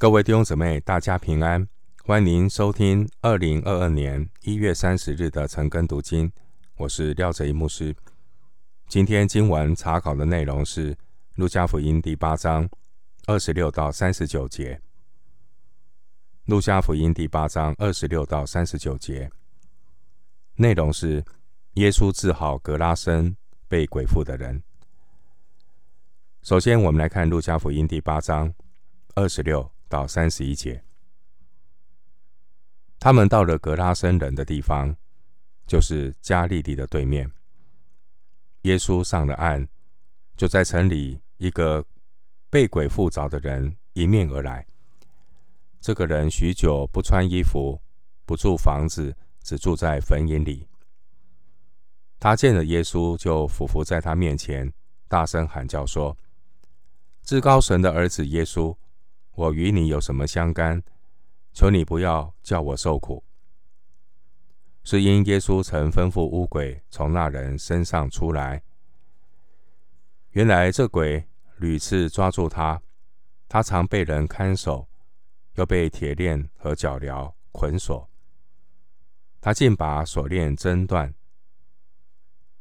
各位弟兄姊妹，大家平安！欢迎您收听二零二二年一月三十日的晨更读经。我是廖哲一牧师。今天经文查考的内容是《路加福音》第八章二十六到三十九节。《路加福音》第八章二十六到三十九节内容是耶稣治好格拉森被鬼附的人。首先，我们来看《路加福音》第八章二十六。到三十一节，他们到了格拉森人的地方，就是加利利的对面。耶稣上了岸，就在城里一个被鬼附着的人迎面而来。这个人许久不穿衣服，不住房子，只住在坟茔里。他见了耶稣，就俯伏在他面前，大声喊叫说：“至高神的儿子耶稣！”我与你有什么相干？求你不要叫我受苦。是因耶稣曾吩咐乌鬼从那人身上出来。原来这鬼屡次抓住他，他常被人看守，又被铁链和脚镣捆锁。他竟把锁链挣断，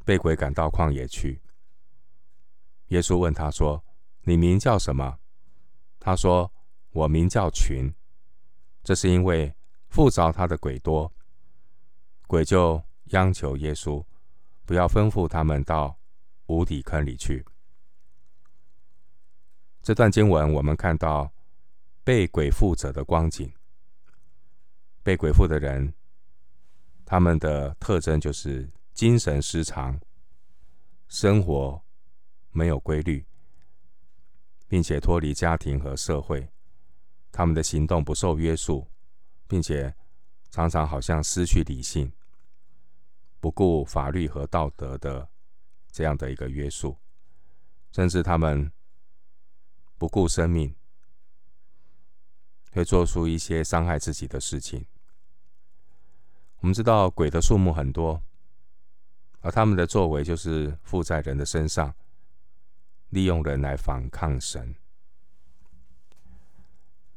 被鬼赶到旷野去。耶稣问他说：“你名叫什么？”他说。我名叫群，这是因为附着他的鬼多，鬼就央求耶稣不要吩咐他们到无底坑里去。这段经文我们看到被鬼附者的光景，被鬼附的人，他们的特征就是精神失常，生活没有规律，并且脱离家庭和社会。他们的行动不受约束，并且常常好像失去理性，不顾法律和道德的这样的一个约束，甚至他们不顾生命，会做出一些伤害自己的事情。我们知道鬼的数目很多，而他们的作为就是附在人的身上，利用人来反抗神。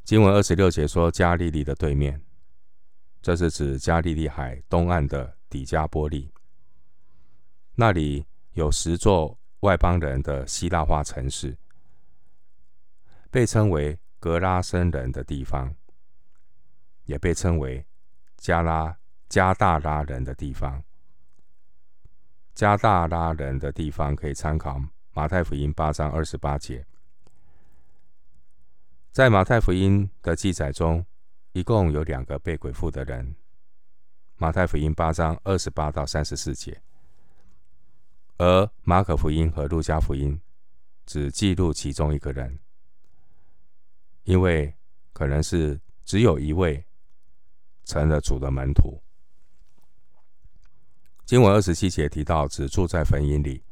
经文二十六节说：“加利利的对面，这是指加利利海东岸的底加波利。那里有十座外邦人的希腊化城市，被称为格拉森人的地方，也被称为加拉加大拉人的地方。加大拉人的地方可以参考马太福音八章二十八节。”在马太福音的记载中，一共有两个被鬼附的人。马太福音八章二十八到三十四节，而马可福音和路加福音只记录其中一个人，因为可能是只有一位成了主的门徒。经文二十七节提到只住在坟塋里，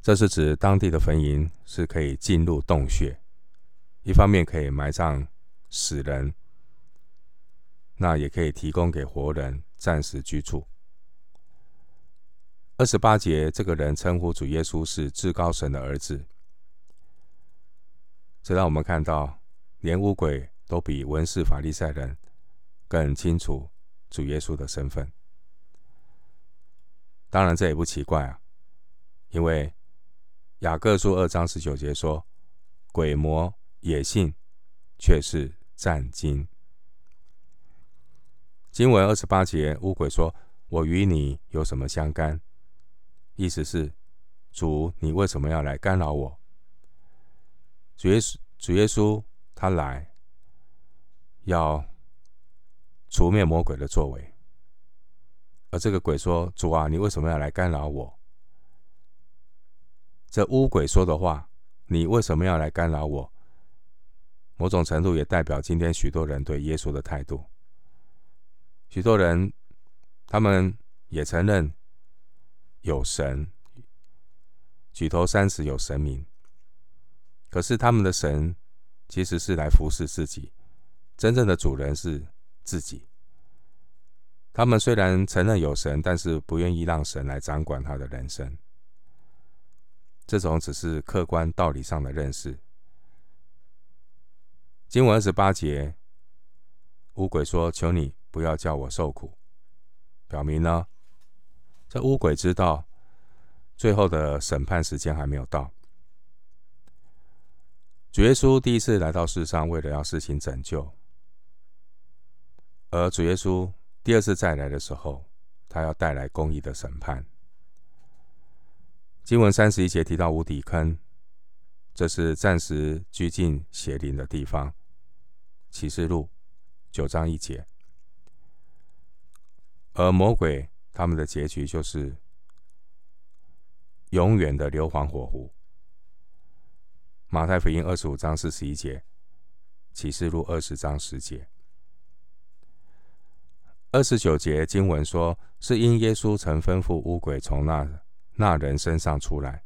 这是指当地的坟塋是可以进入洞穴。一方面可以埋葬死人，那也可以提供给活人暂时居住。二十八节，这个人称呼主耶稣是至高神的儿子，这让我们看到，连乌鬼都比文士法利赛人更清楚主耶稣的身份。当然，这也不奇怪啊，因为雅各书二章十九节说，鬼魔。野性，却是战惊。经文二十八节，乌鬼说：“我与你有什么相干？”意思是，主，你为什么要来干扰我？主耶稣，主耶稣，他来要除灭魔鬼的作为。而这个鬼说：“主啊，你为什么要来干扰我？”这乌鬼说的话：“你为什么要来干扰我？”某种程度也代表今天许多人对耶稣的态度。许多人，他们也承认有神，举头三尺有神明。可是他们的神其实是来服侍自己，真正的主人是自己。他们虽然承认有神，但是不愿意让神来掌管他的人生。这种只是客观道理上的认识。经文二十八节，乌鬼说：“求你不要叫我受苦。”表明呢，这乌鬼知道最后的审判时间还没有到。主耶稣第一次来到世上，为了要施行拯救，而主耶稣第二次再来的时候，他要带来公义的审判。经文三十一节提到无底坑，这是暂时拘禁邪灵的地方。启示录九章一节，而魔鬼他们的结局就是永远的硫磺火湖。马太福音二十五章四十一节，启示录二十章十节，二十九节经文说，是因耶稣曾吩咐乌鬼从那那人身上出来。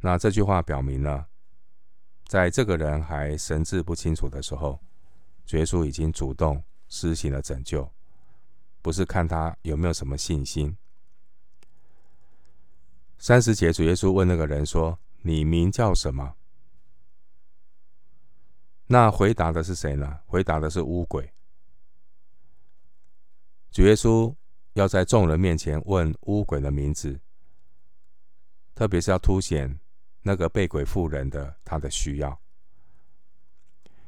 那这句话表明了。在这个人还神志不清楚的时候，主耶稣已经主动施行了拯救，不是看他有没有什么信心。三十节，主耶稣问那个人说：“你名叫什么？”那回答的是谁呢？回答的是乌鬼。主耶稣要在众人面前问乌鬼的名字，特别是要凸显。那个被鬼附人的他的需要，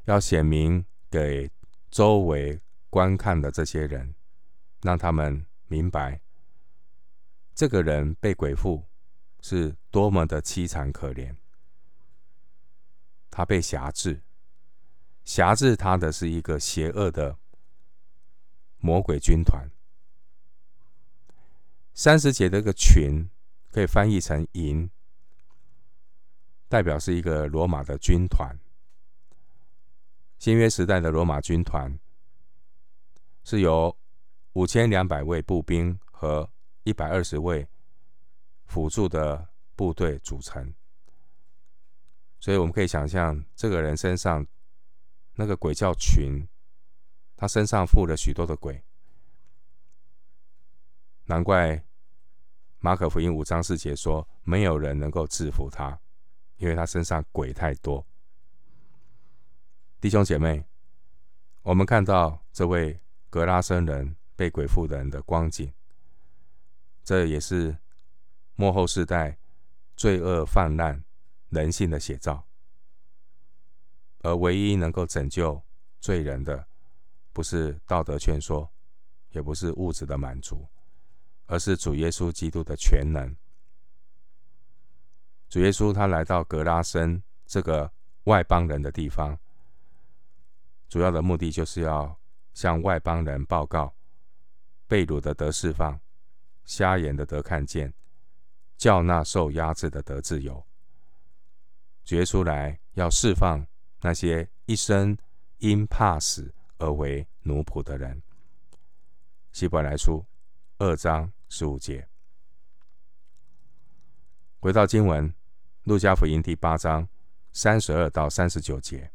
要显明给周围观看的这些人，让他们明白，这个人被鬼附是多么的凄惨可怜。他被挟制，挟制他的是一个邪恶的魔鬼军团。三十节的个群可以翻译成营。代表是一个罗马的军团。新约时代的罗马军团是由五千两百位步兵和一百二十位辅助的部队组成，所以我们可以想象，这个人身上那个鬼叫群，他身上附了许多的鬼，难怪马可福音五章四节说，没有人能够制服他。因为他身上鬼太多，弟兄姐妹，我们看到这位格拉森人被鬼附的人的光景，这也是幕后世代罪恶泛滥、人性的写照。而唯一能够拯救罪人的，不是道德劝说，也不是物质的满足，而是主耶稣基督的全能。主耶稣他来到格拉森这个外邦人的地方，主要的目的就是要向外邦人报告：被掳的得释放，瞎眼的得看见，叫那受压制的得自由。主耶稣来要释放那些一生因怕死而为奴仆的人。希伯来书二章十五节。回到经文，《路加福音》第八章三十二到三十九节，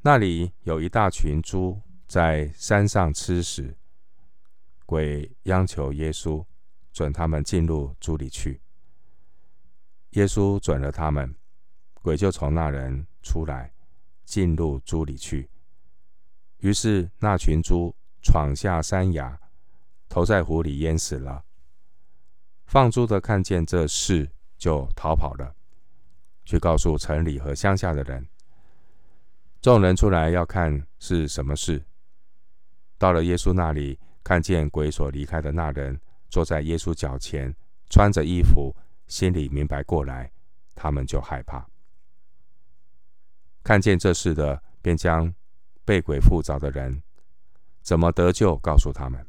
那里有一大群猪在山上吃食，鬼央求耶稣准他们进入猪里去。耶稣准了他们，鬼就从那人出来，进入猪里去。于是那群猪闯下山崖，投在湖里淹死了。放猪的看见这事，就逃跑了，去告诉城里和乡下的人。众人出来要看是什么事。到了耶稣那里，看见鬼所离开的那人坐在耶稣脚前，穿着衣服，心里明白过来，他们就害怕。看见这事的，便将被鬼附着的人怎么得救，告诉他们。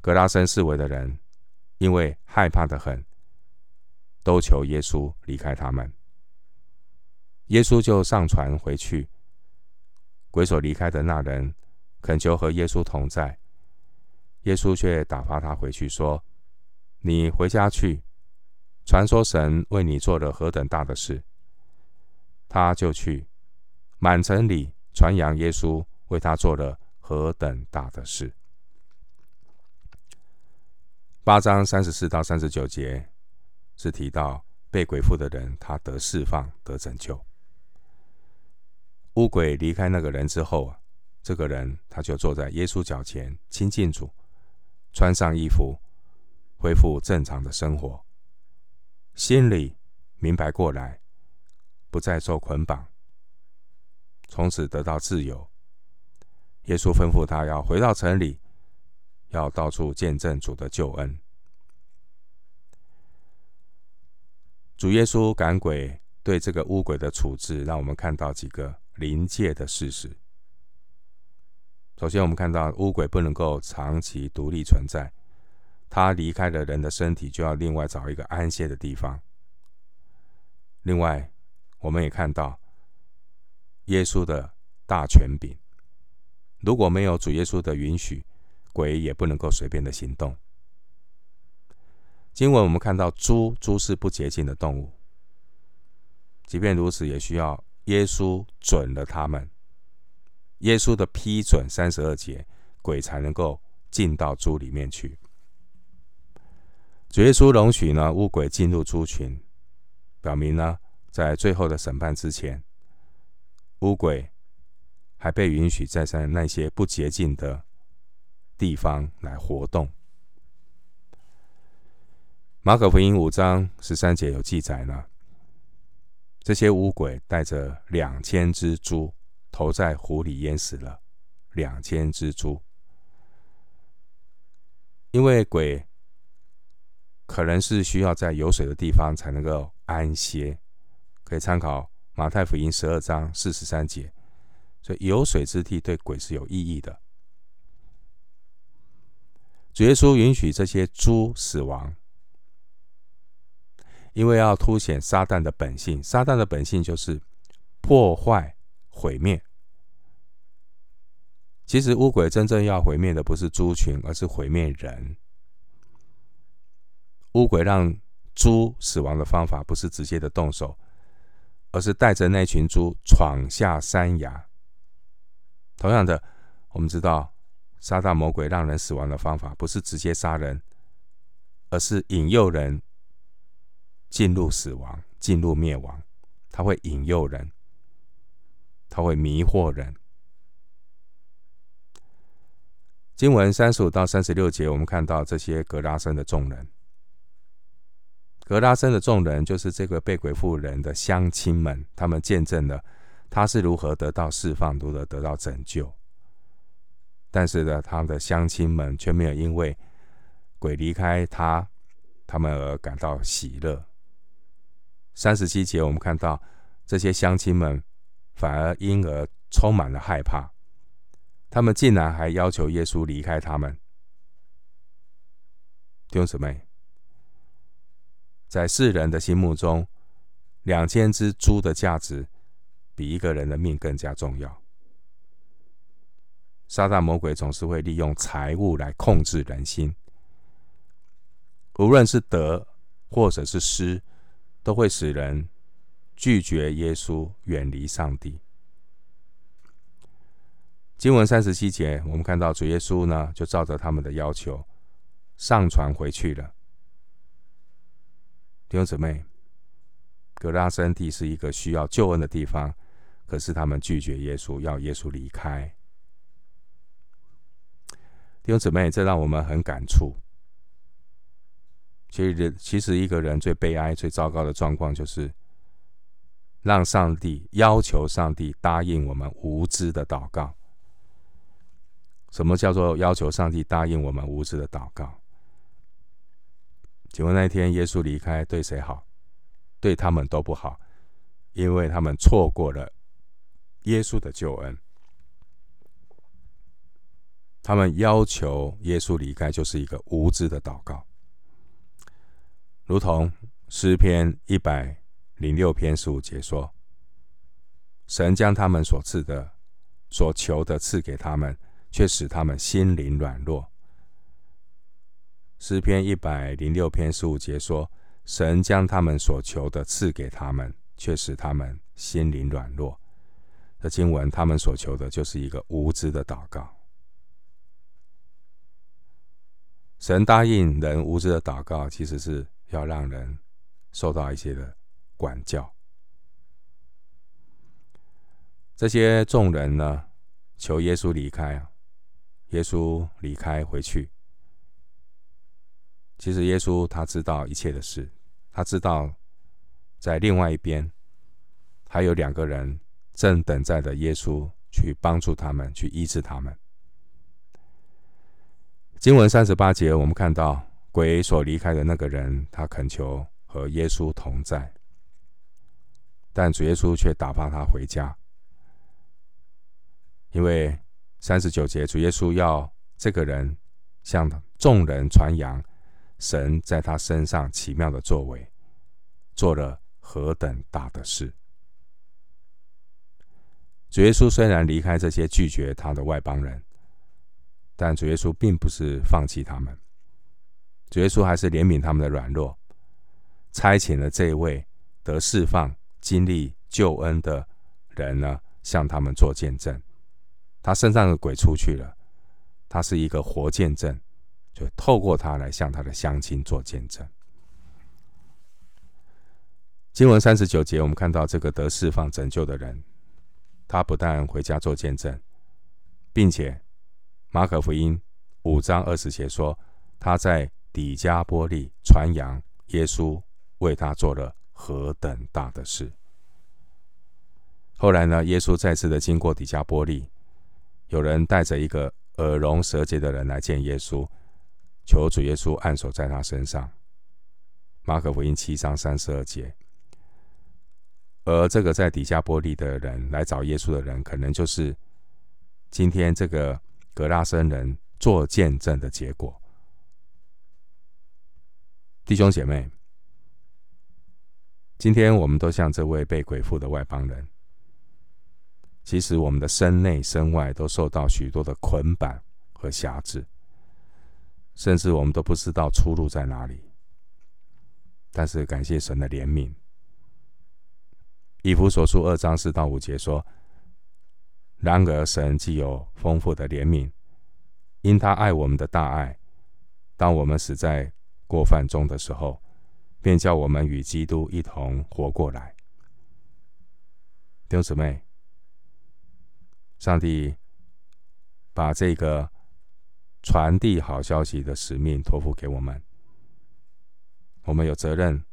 格拉森四围的人。因为害怕得很，都求耶稣离开他们。耶稣就上船回去。鬼所离开的那人恳求和耶稣同在，耶稣却打发他回去，说：“你回家去，传说神为你做了何等大的事。”他就去，满城里传扬耶稣为他做了何等大的事。八章三十四到三十九节是提到被鬼附的人，他得释放、得拯救。污鬼离开那个人之后啊，这个人他就坐在耶稣脚前亲近主，穿上衣服，恢复正常的生活，心里明白过来，不再受捆绑，从此得到自由。耶稣吩咐他要回到城里，要到处见证主的救恩。主耶稣赶鬼对这个污鬼的处置，让我们看到几个临界的事实。首先，我们看到污鬼不能够长期独立存在，他离开了人的身体，就要另外找一个安歇的地方。另外，我们也看到耶稣的大权柄。如果没有主耶稣的允许，鬼也不能够随便的行动。经文我们看到猪，猪是不洁净的动物。即便如此，也需要耶稣准了他们，耶稣的批准三十二节，鬼才能够进到猪里面去。主耶稣容许呢乌鬼进入猪群，表明呢在最后的审判之前，乌鬼。还被允许再在那些不洁净的地方来活动。马可福音五章十三节有记载呢，这些乌鬼带着两千只猪投在湖里淹死了，两千只猪，因为鬼可能是需要在有水的地方才能够安歇，可以参考马太福音十二章四十三节。所以有水之地对鬼是有意义的。主耶稣允许这些猪死亡，因为要凸显撒旦的本性。撒旦的本性就是破坏、毁灭。其实乌鬼真正要毁灭的不是猪群，而是毁灭人。乌鬼让猪死亡的方法不是直接的动手，而是带着那群猪闯下山崖。同样的，我们知道，撒旦魔鬼让人死亡的方法不是直接杀人，而是引诱人进入死亡、进入灭亡。他会引诱人，他会迷惑人。经文三十五到三十六节，我们看到这些格拉森的众人。格拉森的众人就是这个被鬼附人的乡亲们，他们见证了。他是如何得到释放，如何得到拯救？但是呢，他的乡亲们却没有因为鬼离开他，他们而感到喜乐。三十七节，我们看到这些乡亲们反而因而充满了害怕，他们竟然还要求耶稣离开他们。弟兄姊妹，在世人的心目中，两千只猪的价值。比一个人的命更加重要。撒旦魔鬼总是会利用财物来控制人心，无论是得或者是失，都会使人拒绝耶稣，远离上帝。经文三十七节，我们看到主耶稣呢，就照着他们的要求上船回去了。弟兄姊妹，格拉森地是一个需要救恩的地方。可是他们拒绝耶稣，要耶稣离开。弟兄姊妹，这让我们很感触。其实，其实一个人最悲哀、最糟糕的状况，就是让上帝要求上帝答应我们无知的祷告。什么叫做要求上帝答应我们无知的祷告？请问那天耶稣离开对谁好？对他们都不好，因为他们错过了。耶稣的救恩，他们要求耶稣离开，就是一个无知的祷告，如同诗篇一百零六篇十五节说：“神将他们所赐的、所求的赐给他们，却使他们心灵软弱。”诗篇一百零六篇十五节说：“神将他们所求的赐给他们，却使他们心灵软弱。”的经文，他们所求的就是一个无知的祷告。神答应人无知的祷告，其实是要让人受到一些的管教。这些众人呢，求耶稣离开啊。耶稣离开回去。其实耶稣他知道一切的事，他知道在另外一边还有两个人正等待着耶稣去帮助他们，去医治他们。经文三十八节，我们看到鬼所离开的那个人，他恳求和耶稣同在，但主耶稣却打发他回家，因为。三十九节，主耶稣要这个人向众人传扬神在他身上奇妙的作为，做了何等大的事。主耶稣虽然离开这些拒绝他的外邦人，但主耶稣并不是放弃他们，主耶稣还是怜悯他们的软弱，差遣了这位得释放、经历救恩的人呢，向他们做见证。他身上的鬼出去了，他是一个活见证，就透过他来向他的乡亲做见证。经文三十九节，我们看到这个得释放拯救的人，他不但回家做见证，并且马可福音五章二十节说，他在底加波利传扬耶稣为他做了何等大的事。后来呢，耶稣再次的经过底加波利。有人带着一个耳聋舌结的人来见耶稣，求主耶稣按手在他身上。马可福音七章三十二节。而这个在底加波利的人来找耶稣的人，可能就是今天这个格拉森人做见证的结果。弟兄姐妹，今天我们都像这位被鬼附的外邦人。其实，我们的身内身外都受到许多的捆绑和辖制，甚至我们都不知道出路在哪里。但是，感谢神的怜悯。以弗所书二章四到五节说：“然而，神既有丰富的怜悯，因他爱我们的大爱，当我们死在过犯中的时候，便叫我们与基督一同活过来。”弟兄姊妹。上帝把这个传递好消息的使命托付给我们，我们有责任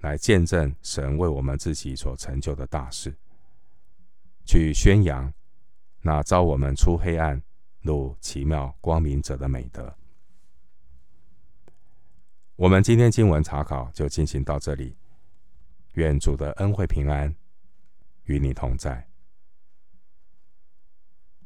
来见证神为我们自己所成就的大事，去宣扬那招我们出黑暗入奇妙光明者的美德。我们今天经文查考就进行到这里，愿主的恩惠平安与你同在。